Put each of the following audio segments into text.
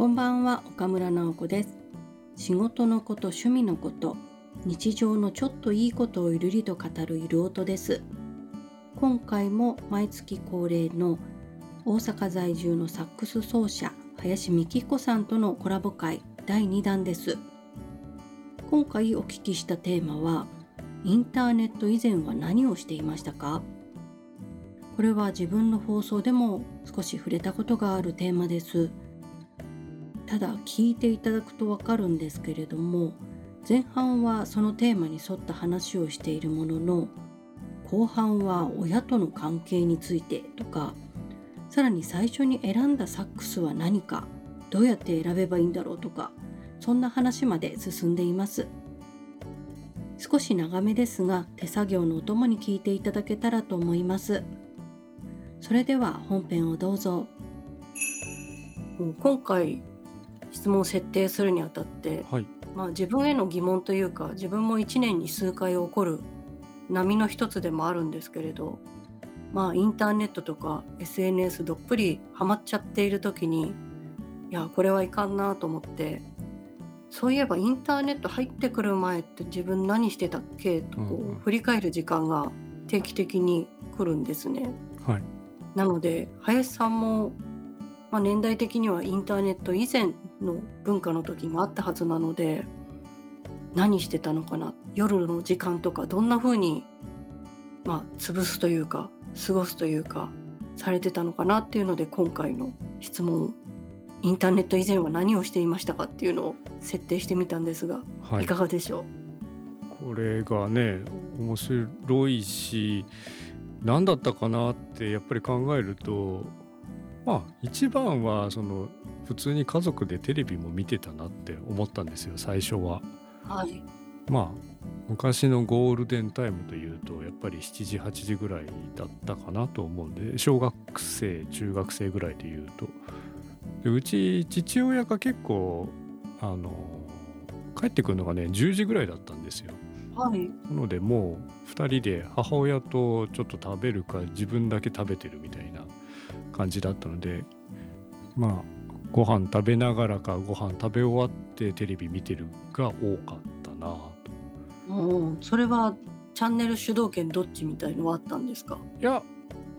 こんばんは岡村直子です。仕事のこと趣味のこと日常のちょっといいことをゆるりと語るゆる音です。今回も毎月恒例の大阪在住のサックス奏者林美希子さんとのコラボ会第2弾です。今回お聞きしたテーマはインターネット以前は何をしていましたか？これは自分の放送でも少し触れたことがあるテーマです。ただ聞いていただくとわかるんですけれども前半はそのテーマに沿った話をしているものの後半は親との関係についてとかさらに最初に選んだサックスは何かどうやって選べばいいんだろうとかそんな話まで進んでいます。少し長めですが手作業のお供に聞いていただけたらと思います。それでは本編をどうぞ。今回質問を設定するにあたって、はい、まあ、自分への疑問というか自分も1年に数回起こる波の一つでもあるんですけれどまあインターネットとか SNS どっぷりハマっちゃっている時にいやこれはいかんなと思ってそういえばインターネット入ってくる前って自分何してたっけとこう振り返る時間が定期的に来るんですね。はい、なので林さんも、まあ、年代的にはインターネット以前の文化の時があったはずなので何してたのかな？夜の時間とかどんな風にまあ潰すというか過ごすというかされてたのかな？っていうので今回の質問インターネット以前は何をしていましたかっていうのを設定してみたんですが、はい、いかがでしょう？これがね面白いし何だったかなってやっぱり考えるとまあ一番はその普通に家族でテレビも見てたなって思ったんですよ最初は。はい、まあ昔のゴールデンタイムというとやっぱり7時8時ぐらいだったかなと思うんで小学生中学生ぐらいでいうとでうち父親が結構あの帰ってくるのがね10時ぐらいだったんですよ。はい、なのでもう2人で母親とちょっと食べるか自分だけ食べてるみたいな感じだったのでまあご飯食べながらかご飯食べ終わってテレビ見てるが多かったなと。うんそれはチャンネル主導権どっちみたいのはあったんですか？いや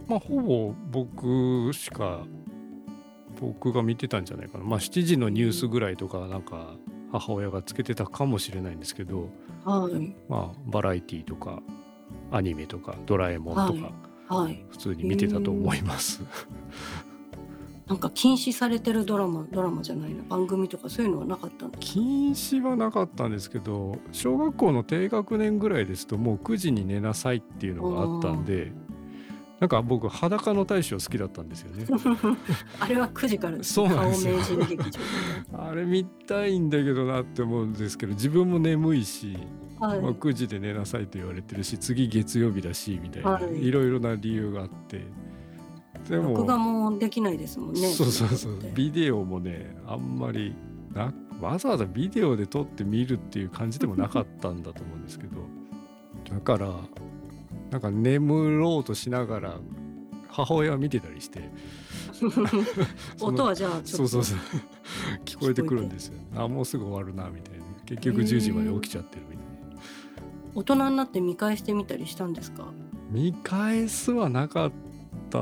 まあほぼ僕しか僕が見てたんじゃないかな。まあ7時のニュースぐらいとかなんか母親がつけてたかもしれないんですけど、はい、まあバラエティーとかアニメとかドラえもんとか、はい、普通に見てたと思います。なんか禁止されてるドラマドラマじゃないな。番組とかそういうのはなかったんです禁止はなかったんですけど小学校の低学年ぐらいですともう9時に寝なさいっていうのがあったんでなんか僕裸の大将好きだったんですよね。あれは9時から そうなんですよ。あれ見たいんだけどなって思うんですけど自分も眠いし、はい、まあ、9時で寝なさいと言われてるし次月曜日だしみたいな、はい、いろいろな理由があってでも。録画もできないですもんね。そうそうそう。ビデオもねあんまりなわざわざビデオで撮って見るっていう感じでもなかったんだと思うんですけど。だからなんか眠ろうとしながら母親は見てたりして。音はじゃあそうそうそう。聞こえてくるんですよ、ね、あもうすぐ終わるなみたいな。結局10時まで起きちゃってるみたいな。大人になって見返してみたりしたんですか？見返すはなかった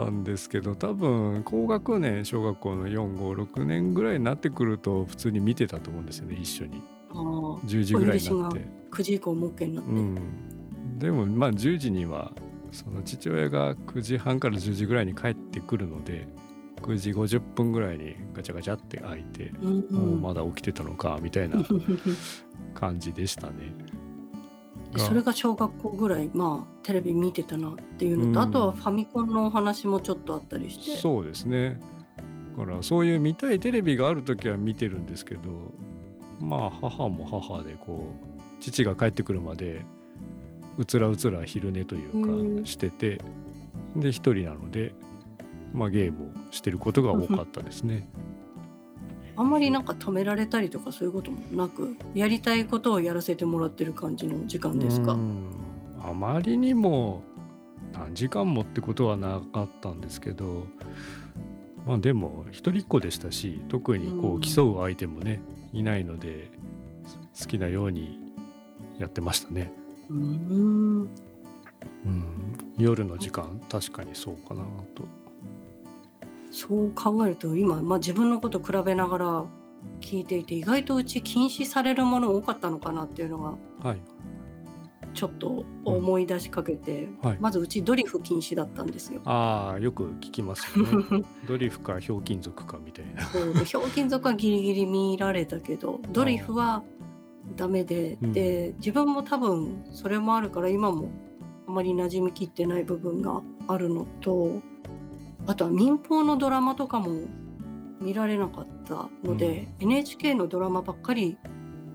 んですけど多分高学年小学校の456年ぐらいになってくると普通に見てたと思うんですよね一緒に。10時ぐらいになって。9時以降も OK になって、うん、でもまあ10時にはその父親が9時半から10時ぐらいに帰ってくるので9時50分ぐらいにガチャガチャって開いて、うんうん、もうまだ起きてたのかみたいな感じでしたね。それが小学校ぐらいまあテレビ見てたなっていうのと、うん、あとはファミコンのお話もちょっとあったりして。そうですね。だからそういう見たいテレビがある時は見てるんですけどまあ母も母でこう父が帰ってくるまでうつらうつら昼寝というかしてて、うん、で一人なので、まあ、ゲームをしてることが多かったですね。あんまりなんか止められたりとかそういうこともなくやりたいことをやらせてもらってる感じの時間ですか？あまりにも何時間もってことはなかったんですけどまあでも一人っ子でしたし特にこううん競う相手もねいないので好きなようにやってましたね。うーんうん、夜の時間確かにそうかなと。そう考えると今、まあ、自分のこと比べながら聞いていて意外とうち禁止されるもの多かったのかなっていうのがはいちょっと思い出しかけて、はいまずうちドリフ禁止だったんですよ。ああよく聞きますよね。ドリフかひょうきん族かみたいな。そうでひょうきん族はギリギリ見られたけどドリフはダメで、うんで自分も多分それもあるから今もあまり馴染みきってない部分があるのとあとは民放のドラマとかも見られなかったので、NHK のドラマばっかり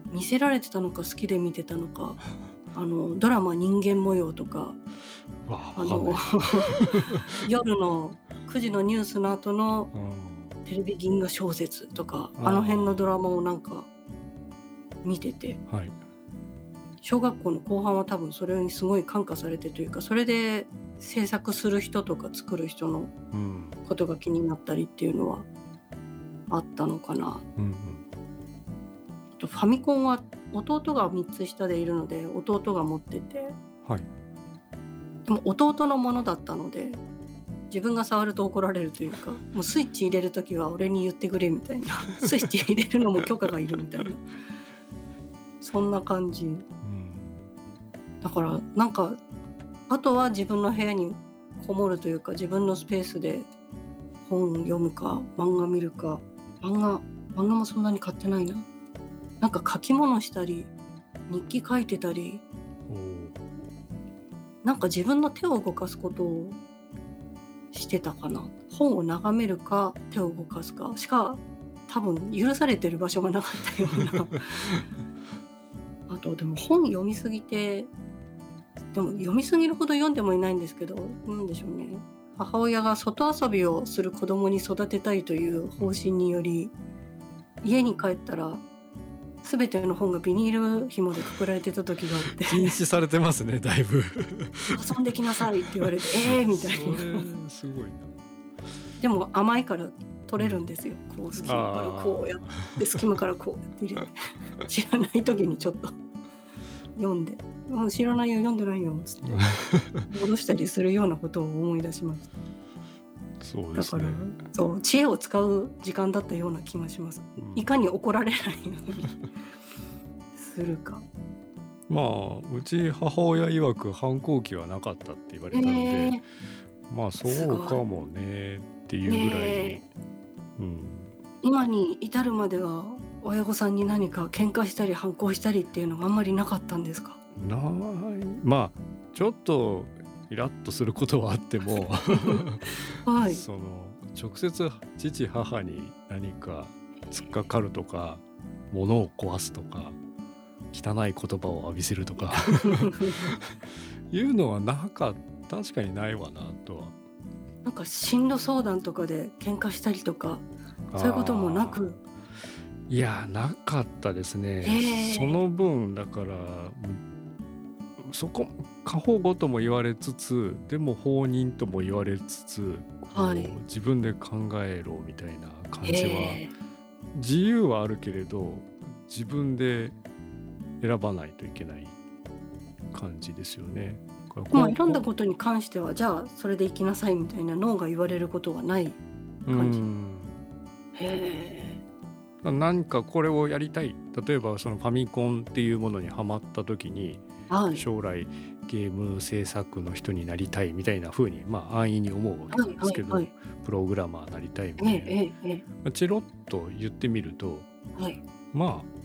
見せられてたのか好きで見てたのかあのドラマ「人間模様」とかわああの 夜の9時のニュースの後のうん。テレビ銀河小説とかあの辺のドラマをなんか見てて。はい小学校の後半は多分それにすごい感化されてというかそれで制作する人とか作る人のうん。ことが気になったりっていうのはあったのかな。うんうん。ファミコンは弟が3つ下でいるので弟が持ってて。はい。でも弟のものだったので自分が触ると怒られるというかもうスイッチ入れる時は俺に言ってくれみたいな。スイッチ入れるのも許可がいるみたいな。そんな感じ。うんだからなんかあとは自分の部屋にこもるというか自分のスペースで本読むか漫画見るか漫画漫画もそんなに買ってないな。なんか書き物したり日記書いてたりなんか自分の手を動かすことをしてたかな。本を眺めるか手を動かすか。しか多分許されてる場所がなかったような。あとでも本読みすぎてでも読みすぎるほど読んでもいないんですけどなんでしょうね。母親が外遊びをする子供に育てたいという方針により家に帰ったら全ての本がビニール紐でくくられてた時があって。禁止されてますねだいぶ。遊んできなさいって言われて えーみたいな。すごいな。でも甘いから取れるんですよこう隙間からこうやって隙間からこうやって入れて。知らない時にちょっと読んで「もう知らないよ読んでないよ」つって。戻したりするようなことを思い出しましたそうですね。だからそう知恵を使う時間だったような気がします。うん。いかに怒られないようにするか。まあうち母親曰く反抗期はなかったって言われたので、ねまあそうかもねっていうぐらいに、ねうん、今に至るまでは親御さんに何か喧嘩したり反抗したりっていうのがあんまりなかったんですか？ない。まあちょっとイラッとすることはあっても、はい。その直接父母に何か突っかかるとか物を壊すとか汚い言葉を浴びせるとか いうのはなかった。確かにないわなとは。なんか進路相談とかで喧嘩したりとかそういうこともなく？いやなかったですね、その分だからうんそこ過保護とも言われつつでも放任とも言われつつ、はい。自分で考えろみたいな感じはへ自由はあるけれど自分で選ばないといけない感じですよね。まあ選んだことに関してはじゃあそれで行きなさいみたいな脳が言われることはないへ感じ。うん。え。何かこれをやりたい。例えばそのファミコンっていうものにはまった時にはい。将来ゲーム制作の人になりたいみたいな風にまあ安易に思うわけなんですけど、はいはいプログラマーになりたいみえたいな、えええまあチロッと言ってみるとえはい。まあ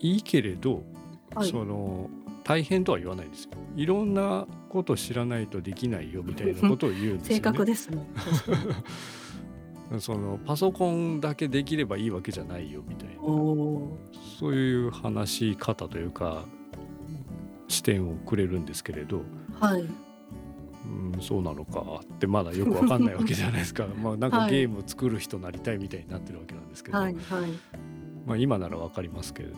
いいけれど、はい。その大変とは言わないんですよ。いろんなこと知らないとできないよみたいなことを言うんですよ、ね。正確です そのパソコンだけできればいいわけじゃないよみたいな。そういう話し方というか視点をくれるんですけれど、はい。うん、そうなのかってまだよくわかんないわけじゃないですか。まあなんかはいゲーム作る人になりたいみたいになってるわけなんですけど、はい。はいまあ、今ならわかりますけれど。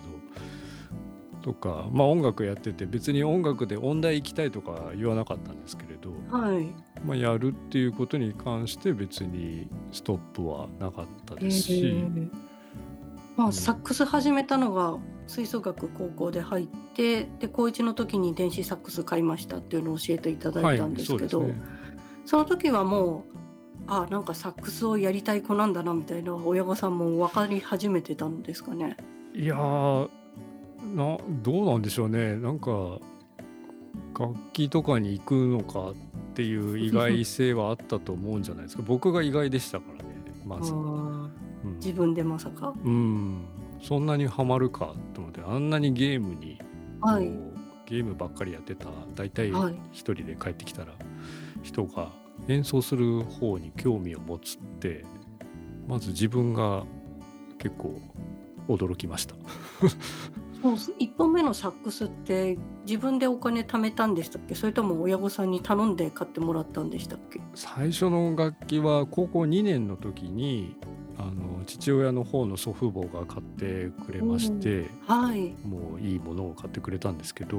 とか、まあ、音楽やってて別に音楽で音大行きたいとか言わなかったんですけれど、はい。まあ、やるっていうことに関して別にストップはなかったですし、えーまあ、うん。サックス始めたのが吹奏楽高校で入ってで高1の時に電子サックス買いましたっていうのを教えていただいたんですけど、そうですね。その時はもうあなんかサックスをやりたい子なんだなみたいな親御さんも分かり始めてたんですかね？いやーなどうなんでしょうね。なんか楽器とかに行くのかっていう意外性はあったと思うんじゃないですか。僕が意外でしたからねまず、うん。自分でまさか？うん。そんなにハマるかと思ってあんなにゲームにはい。ゲームばっかりやってた大体はい。一人で帰ってきたら人が演奏する方に興味を持つってまず自分が結構驚きました。そう1本目のサックスって自分でお金貯めたんでしたっけ？それとも親御さんに頼んで買ってもらったんでしたっけ？最初の楽器は高校2年の時にあの父親の方の祖父母が買ってくれましてはい。もういいものを買ってくれたんですけど、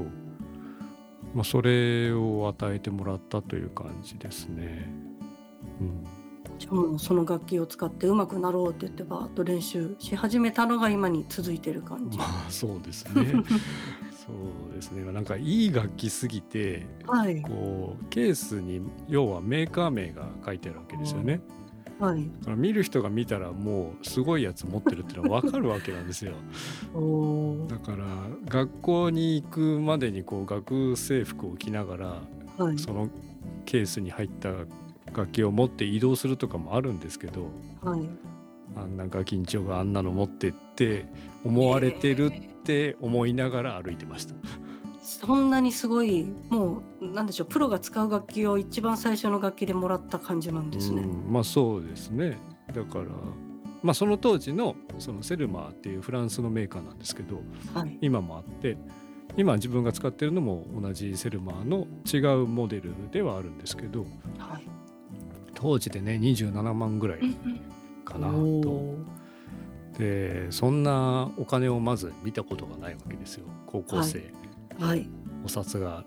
まあ、それを与えてもらったという感じですね。うん、じゃあもうその楽器を使って上手くなろうって言ってバーッと練習し始めたのが今に続いてる感じ。まあそうですね。そうですね。なんかいい楽器すぎてはい。こうケースに要はメーカー名が書いてあるわけですよね。はい。見る人が見たらもうすごいやつ持ってるってのは分かるわけなんですよ。だから学校に行くまでにこう学生服を着ながらはい。そのケースに入った楽器を持って移動するとかもあるんですけどはい。あんなガキンチョがあんなの持ってって思われてるって思いながら歩いてました。そんなにすごいもうなんでしょうプロが使う楽器を一番最初の楽器でもらった感じなんですね。うんまあそうですねだからまあその当時のそのセルマーっていうフランスのメーカーなんですけどはい。今もあって今自分が使ってるのも同じセルマーの違うモデルではあるんですけどはい。当時でね27万ぐらいかなと。でそんなお金をまず見たことがないわけですよ高校生、はい。お札が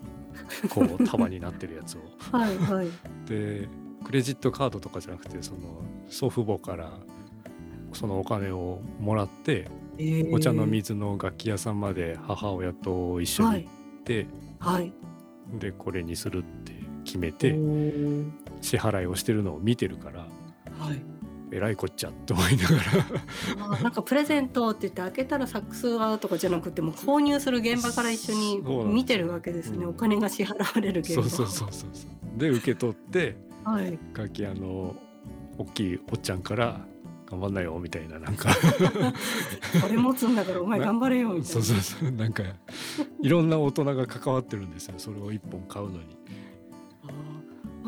こう束になってるやつを。はい。はい。でクレジットカードとかじゃなくてその祖父母からそのお金をもらってえーお茶の水の楽器屋さんまで母親と一緒に行って、はい。でこれにするって決めおてー支払いをしてるのを見てるからはい。えらいこっちゃって思いながら。なんかプレゼントって言って開けたらサックスはとかじゃなくてもう購入する現場から一緒に見てるわけですね。うん。お金が支払われる現場。そうそうそうそう。で受け取ってはい楽器屋の大きいおっちゃんから頑張んなよみたいななんか。これ持つんだからお前頑張れよみたいな。そうそうそう。なんかいろんな大人が関わってるんですよ。それを一本買うのに。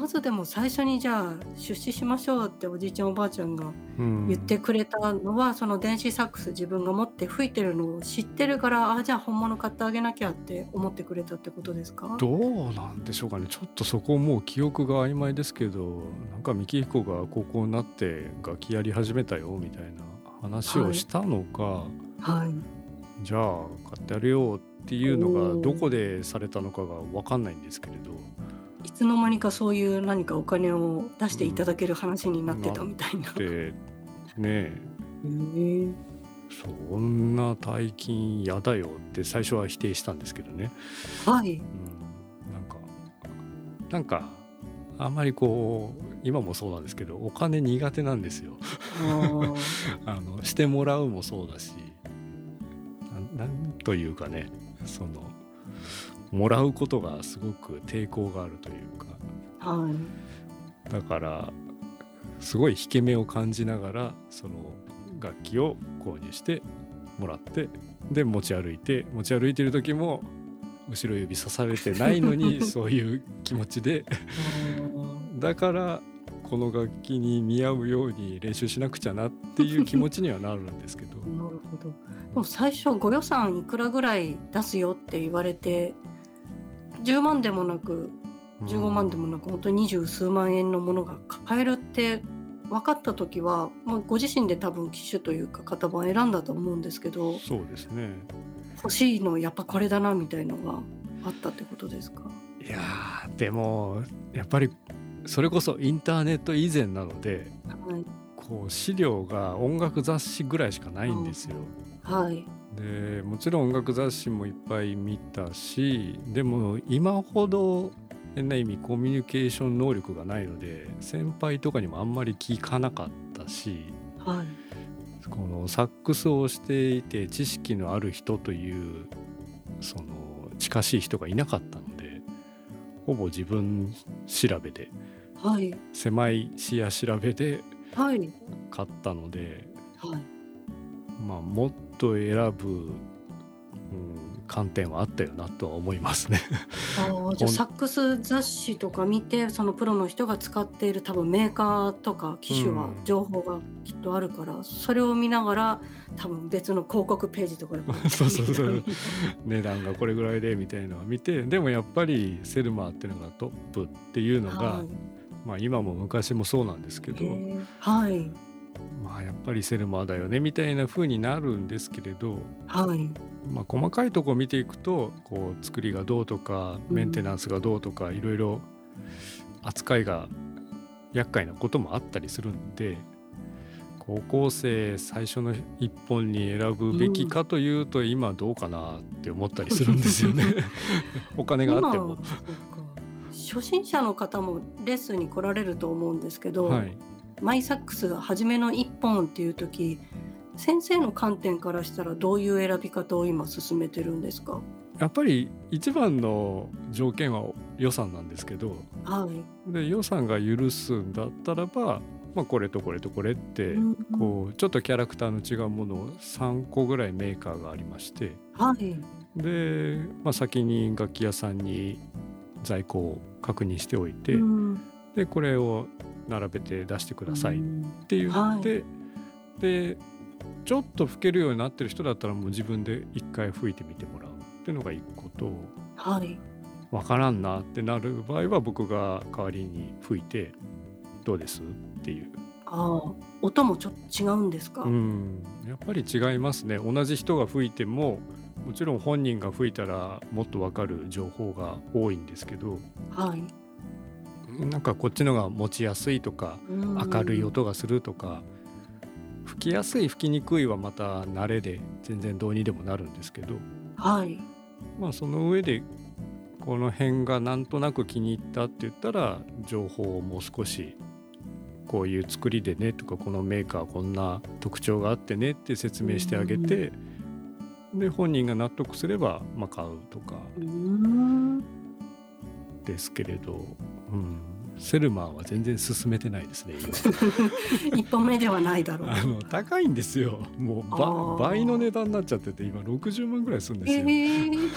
ずでも最初にじゃあ出資しましょうっておじいちゃんおばあちゃんがうん。言ってくれたのは、その電子サックス自分が持って吹いてるのを知ってるからあじゃあ本物買ってあげなきゃって思ってくれたってことですか？どうなんでしょうかね。ちょっとそこもう記憶が曖昧ですけどなんか幹彦が高校になって楽器やり始めたよみたいな話をしたのか、はい。じゃあ買ってやるよっていうのがどこでされたのかが分かんないんですけれどいつの間にかそういう何かお金を出していただける話になってたみたいな。でねえへーそんな大金嫌だよって最初は否定したんですけどね、はい。うん、なんかなんかあんまりこう今もそうなんですけどお金苦手なんですよ。あ のしてもらうもそうだしなんなんというかねそのもらうことがすごく抵抗があるというかはい。だからすごい引け目を感じながらその楽器を購入してもらってで持ち歩いて持ち歩いてる時も後ろ指さされてないのに そういう気持ちでだからこの楽器に似合うように練習しなくちゃなっていう気持ちにはなるんですけど なるほど。でも最初ご予算いくらぐらい出すよって言われて10万でもなく15万でもなく本当に二十数万円のものが買えるって分かった時は、まあ、ご自身で多分機種というか型番選んだと思うんですけどそうですね。欲しいのやっぱこれだなみたいのがあったってことですか？いやーでもやっぱりそれこそインターネット以前なのではい。こう資料が音楽雑誌ぐらいしかないんですよ。はいでもちろん音楽雑誌もいっぱい見たしでも今ほど変な意味コミュニケーション能力がないので先輩とかにもあんまり聞かなかったしはい。このサックスをしていて知識のある人というその近しい人がいなかったのでほぼ自分調べではい。狭い視野調べではい。買ったのではいまあもっと選ぶ、うん、観点はあったよなとは思いますね。ああじゃあサックス雑誌とか見てそのプロの人が使っている多分メーカーとか機種はうん。情報がきっとあるから、それを見ながら多分別の広告ページとかで そうそうそう。値段がこれぐらいでみたいなのを見てでもやっぱりセルマーっていうのがトップっていうのが、はい。まあ今も昔もそうなんですけど、はいまあやっぱりセルマーだよねみたいな風になるんですけれど、はい。まあ、細かいとこ見ていくとこう作りがどうとかうん。メンテナンスがどうとかいろいろ扱いが厄介なこともあったりするんで高校生最初の一本に選ぶべきかというと今どうかなって思ったりするんですよね。お金があっても。初心者の方もレッスンに来られると思うんですけど、はい、マイサックスが初めの一本っていう時先生の観点からしたらどういう選び方を今進めてるんですか？やっぱり一番の条件は予算なんですけどはい。で予算が許すんだったらば、まあ、これとこれとこれってうんこうちょっとキャラクターの違うものを3個ぐらいメーカーがありましてはい。で、まあ、先に楽器屋さんに在庫を確認しておいて、うん。でこれを並べて出してくださいっうんて言って、はでちょっと吹けるようになってる人だったらもう自分で一回吹いてみてもらうっていうのが一個とはい。わからんなってなる場合は僕が代わりに吹いてどうですっていう。ああ音もちょっと違うんですか、うん。やっぱり違いますね。同じ人が吹いてももちろん本人が吹いたらもっとわかる情報が多いんですけどはい、なんかこっちのが持ちやすいとかうん。明るい音がするとか吹きやすい吹きにくいはまた慣れで全然どうにでもなるんですけどはい。まあその上でこの辺がなんとなく気に入ったって言ったら情報をもう少しこういう作りでねとかこのメーカーこんな特徴があってねって説明してあげてで本人が納得すればまあ買うとか。うーんですけれど、うん、セルマーは全然進めてないですね今。一本目ではないだろう。あの高いんですよ。もう倍の値段になっちゃってて今60万ぐらいするんですえよ。ー、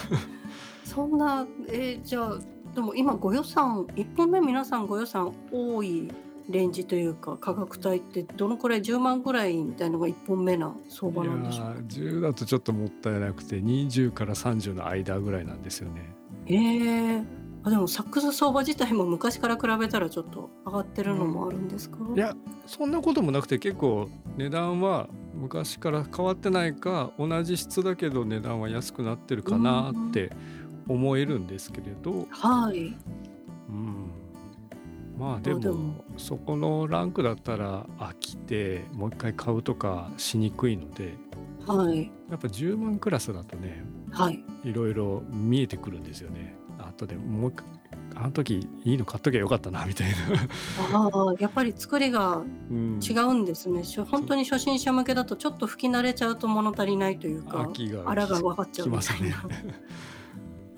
そんなえーじゃあでも今ご予算一本目皆さんご予算多いレンジというか価格帯ってどのくらい10万ぐらいみたいのが一本目な相場なんでしょうか？いやー10だとちょっともったいなくて20から30の間ぐらいなんですよね。えー、あでもサックス相場自体も昔から比べたらちょっと上がってるのもあるんですか、いやそんなこともなくて結構値段は昔から変わってないか同じ質だけど値段は安くなってるかなって思えるんですけれど、はい。うん、まあでもでも。そこのランクだったら飽きてもう一回買うとかしにくいので。はい。やっぱ10万クラスだとねはい。いろいろ見えてくるんですよね。後でもう一回あの時いいの買っときゃよかったなみたいな。ああやっぱり作りがうん。違うんですね、しょ本当に初心者向けだとちょっと吹き慣れちゃうと物足りないというかあらが分かっちゃうみたいな、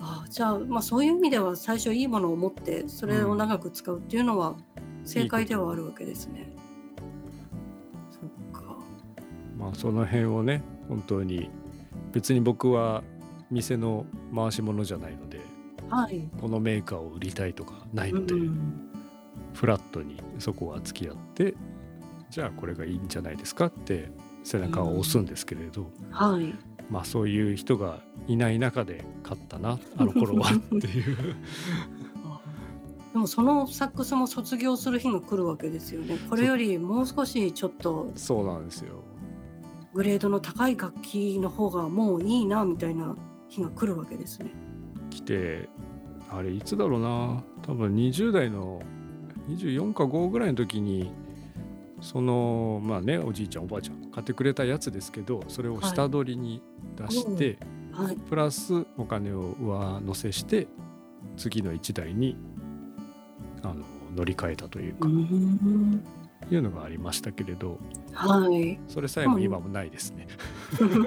あじゃあ,、まあそういう意味では最初いいものを持ってそれを長く使うっていうのは正解ではあるわけですね。そっか。まあその辺をね本当に別に僕は店の回し物じゃないのではい、このメーカーを売りたいとかないので、うんフラットにそこは付き合ってじゃあこれがいいんじゃないですかって背中を押すんですけれど、はい。まあそういう人がいない中で買ったなあの頃はっていう。でもそのサックスも卒業する日が来るわけですよね。これよりもう少しちょっとそうなんですよ。グレードの高い楽器の方がもういいなみたいな日が来るわけですね。来てあれいつだろうな。多分20代の24か5ぐらいの時にそのまあねおじいちゃんおばあちゃん買ってくれたやつですけどそれを下取りに出して、はい、プラスお金を上乗せして次の1台にあの乗り換えたといううか、んいうのがありましたけれどはい。それさえも今もないですね。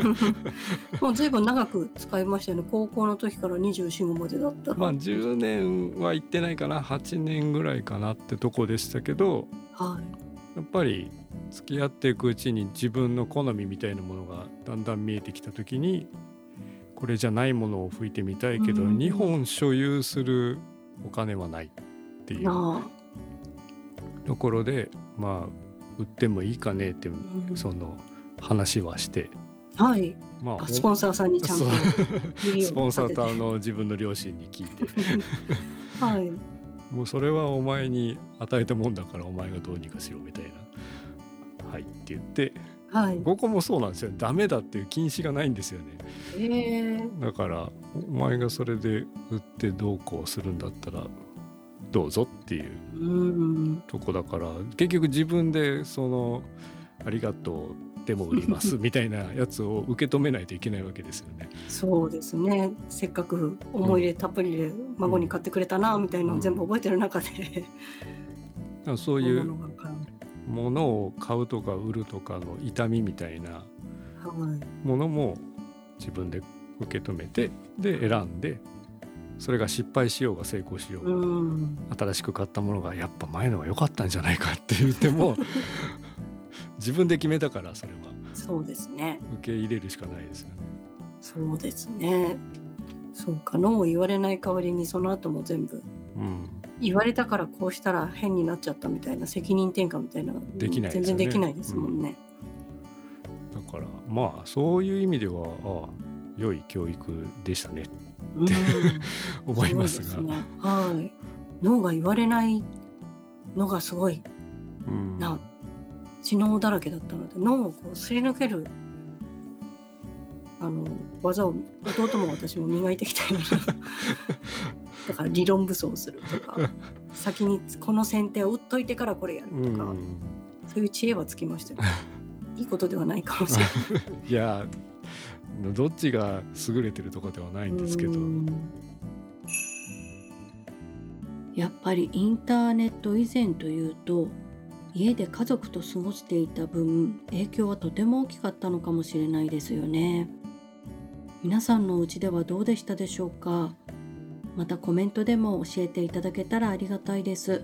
もうずいぶん長く使いましたよね。高校の時から24、5までだったら。まあ10年は行ってないかな8年ぐらいかなってとこでしたけどはい。やっぱり付き合っていくうちに自分の好みみたいなものがだんだん見えてきた時にこれじゃないものを吹いてみたいけど、うん2本所有するお金はないっていうなところでまあ売ってもいいかねってあ。その話はしてはい。まああスポンサーさんにちゃんとスポンサーとあの自分の両親に聞いて はい。もうそれはお前に与えたもんだからお前がどうにかしろみたいな。はいって言ってはい。ここもそうなんですよダメだっていう禁止がないんですよねええだからお前がそれで売ってどうこうするんだったらどうぞっていううん。とこだから結局自分でそのありがとうでも売ります みたいなやつを受け止めないといけないわけですよね。そうですね。せっかく思い入れたっぷりで孫に買ってくれたなみたいなのを全部覚えてる中で、だからそうい物うものを買うとか売るとかの痛みみたいなはい。ものも自分で受け止めてで選んでそれが失敗しようが成功しようが、うん。新しく買ったものがやっぱ前のが良かったんじゃないかって言っても 自分で決めたからそれはそうですね。受け入れるしかないですよね。そうですね。そうか、ノーを言われない代わりにその後も全部うん、言われたからこうしたら変になっちゃったみたいな責任転嫁みたいなできないね全然できないですもんね。だからまあそういう意味ではああ良い教育でしたねうん、思いますがすね。はい。ノーが言われないのがすごいうんな知能だらけだったので脳をこうすり抜けるあの技を弟も私も磨いてきたような だから理論武装するとか先にこの先手を打っといてからこれやるうとか、んそういう知恵はつきましたよいいことではないかもしれない。いやどっちが優れてるとかではないんですけど。やっぱりインターネット以前というと家で家族と過ごしていた分影響はとても大きかったのかもしれないですよね。皆さんのお家ではどうでしたでしょうか？またコメントでも教えていただけたらありがたいです。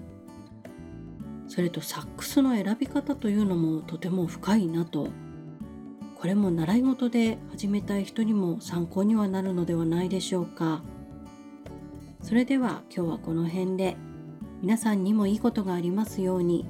それとサックスの選び方というのもとても深いなと。これも習い事で始めたい人にも参考にはなるのではないでしょうかそれでは今日はこの辺で皆さんにもいいことがありますように。